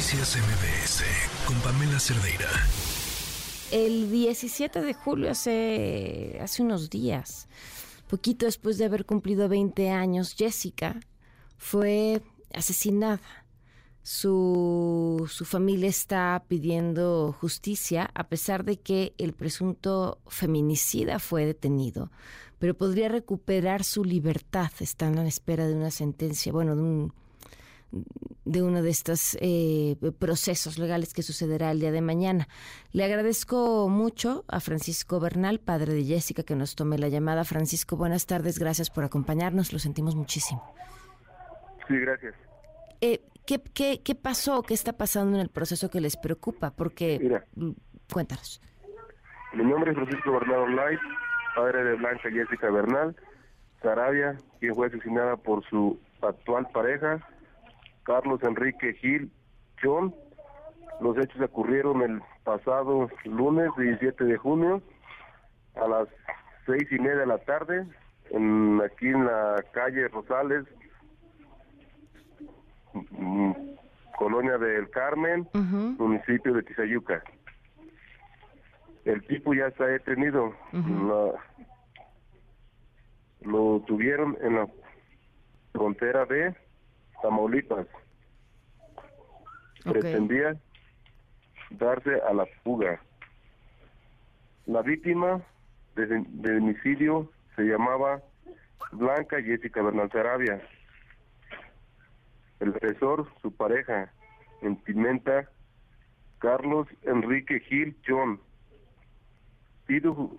Noticias MBS con Pamela Cerdeira. El 17 de julio, hace, hace unos días, poquito después de haber cumplido 20 años, Jessica fue asesinada. Su, su, familia está pidiendo justicia a pesar de que el presunto feminicida fue detenido, pero podría recuperar su libertad. Están en espera de una sentencia, bueno, de un de uno de estos eh, procesos legales que sucederá el día de mañana. Le agradezco mucho a Francisco Bernal, padre de Jessica, que nos tome la llamada. Francisco, buenas tardes, gracias por acompañarnos, lo sentimos muchísimo. Sí, gracias. Eh, ¿qué, qué, qué pasó? ¿Qué está pasando en el proceso que les preocupa? Porque, Mira, mm, cuéntanos. Mi nombre es Francisco Bernal Online, padre de Blanca Jessica Bernal, Sarabia, quien fue asesinada por su actual pareja, Carlos Enrique Gil John. Los hechos ocurrieron el pasado lunes 17 de junio a las seis y media de la tarde, en, aquí en la calle Rosales, mm, colonia del Carmen, municipio de Tizayuca. El tipo ya está detenido. La- lo tuvieron en la frontera de Tamaulipas. Pretendía darse a la fuga. La víctima de, de homicidio se llamaba Blanca Jessica Bernal Sarabia. El agresor, su pareja, en Pimenta, Carlos Enrique Gil John. Pido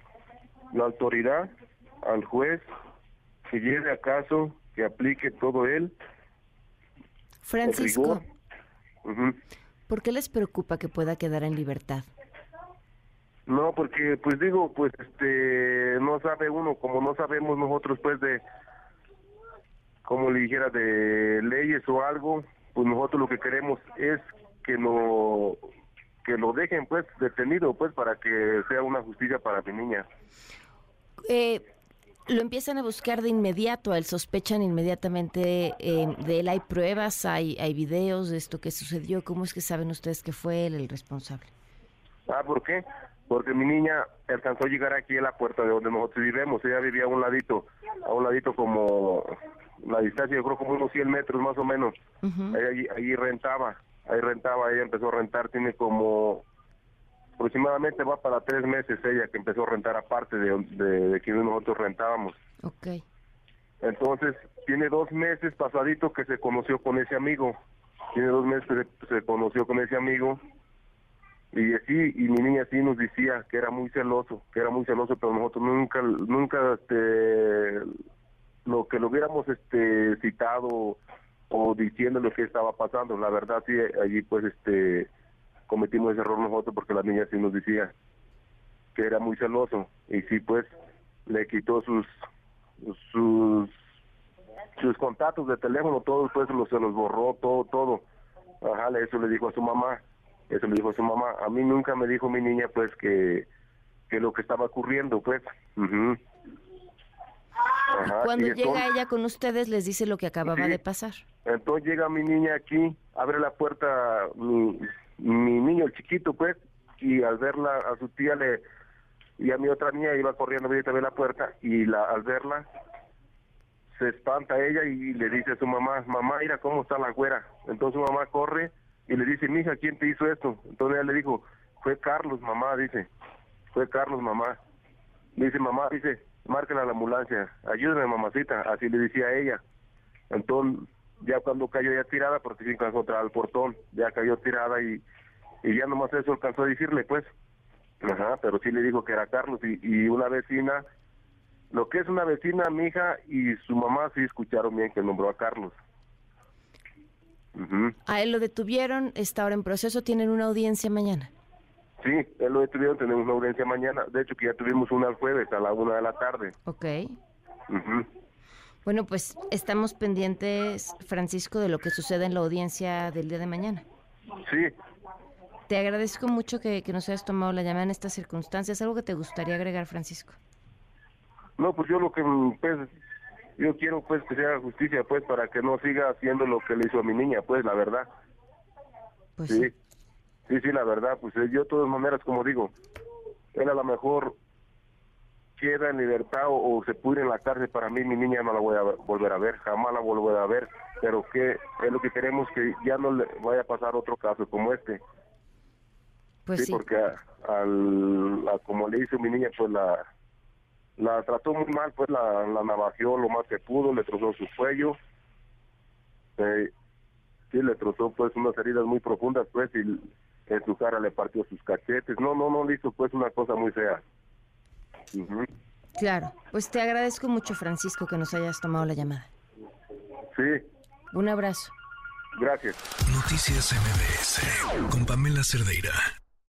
la autoridad al juez que lleve a caso, que aplique todo él. Francisco. ¿por qué les preocupa que pueda quedar en libertad? No, porque pues digo, pues este, no sabe uno, como no sabemos nosotros pues de, como le dijera, de leyes o algo, pues nosotros lo que queremos es que no, que lo dejen pues detenido pues para que sea una justicia para mi niña. Eh, lo empiezan a buscar de inmediato, a él sospechan inmediatamente eh, de él. ¿Hay pruebas, hay, hay videos de esto que sucedió? ¿Cómo es que saben ustedes que fue él el responsable? Ah, ¿por qué? Porque mi niña alcanzó a llegar aquí a la puerta de donde nosotros vivimos. Ella vivía a un ladito, a un ladito como la distancia, yo creo como unos 100 metros más o menos. Ella allí, allí rentaba, ahí rentaba, ella empezó a rentar, tiene como aproximadamente va para tres meses ella que empezó a rentar aparte de, de, de quien nosotros rentábamos. Ok. Entonces, tiene dos meses pasadito que se conoció con ese amigo. Tiene dos meses que se, se conoció con ese amigo. Y así, y mi niña sí nos decía que era muy celoso, que era muy celoso, pero nosotros nunca, nunca, este, lo que lo hubiéramos, este, citado o diciendo lo que estaba pasando. La verdad, sí, allí, pues, este, cometimos ese error nosotros porque la niña sí nos decía que era muy celoso. Y sí, pues, le quitó sus, sus sus contactos de teléfono, todos pues los, se los borró, todo, todo. Ajá, eso le dijo a su mamá, eso le dijo a su mamá. A mí nunca me dijo mi niña pues que, que lo que estaba ocurriendo pues. Ajá, Cuando llega entonces- ella con ustedes, les dice lo que acababa Sí. de pasar. entonces llega mi niña aquí, abre la puerta, mi, mi niño chiquito pues, y al verla a su tía le y a mi otra niña iba corriendo a abrir la puerta y la al verla se espanta ella y le dice a su mamá, mamá, mira cómo está la güera. Entonces su mamá corre y le dice, mija, ¿quién te hizo esto? Entonces ella le dijo, fue Carlos, mamá, dice, fue Carlos, mamá. Dice, mamá, dice, márquenle a la ambulancia, ayúdame, mamacita, así le decía a ella. Entonces, ya cuando cayó ya tirada, porque sí alcanzó al portón, ya cayó tirada y, y ya nomás eso alcanzó a decirle, pues. Ajá, pero sí le dijo que era Carlos y, y una vecina, lo que es una vecina, mi hija y su mamá sí escucharon bien que nombró a Carlos. Ujú. A él lo detuvieron, está ahora en proceso, tienen una audiencia mañana. Sí, él lo detuvieron, tenemos una audiencia mañana, de hecho que ya tuvimos una el jueves a la una de la tarde. Ok. Ujú. Bueno, pues estamos pendientes, Francisco, de lo que suceda en la audiencia del día de mañana. Sí, Te agradezco mucho que, que nos hayas tomado la llamada en estas circunstancias. ¿Algo que te gustaría agregar, Francisco? No, pues yo lo que, pues, yo quiero pues que sea justicia, pues, para que no siga haciendo lo que le hizo a mi niña, pues, la verdad. Pues sí. sí. sí, la verdad, pues eh, yo de todas maneras, como digo, él a lo mejor queda en libertad o, o se pudre en la cárcel, para mí mi niña no la voy a ver- volver a ver, jamás la volveré a ver, pero que es lo que queremos que ya no le vaya a pasar otro caso como este. Pues sí, sí. porque a- al, a como le hizo mi niña, pues la la trató muy mal, pues la, la navajeó lo más que pudo, le trozó su cuello, eh, sí, le trozó pues unas heridas muy profundas, pues, y en su cara le partió sus cachetes, no, no, no le hizo pues una cosa muy fea. Claro. Pues te agradezco mucho, Francisco, que nos hayas tomado la llamada. Sí, Un abrazo. gracias. Noticias MBS con Pamela Cerdeira.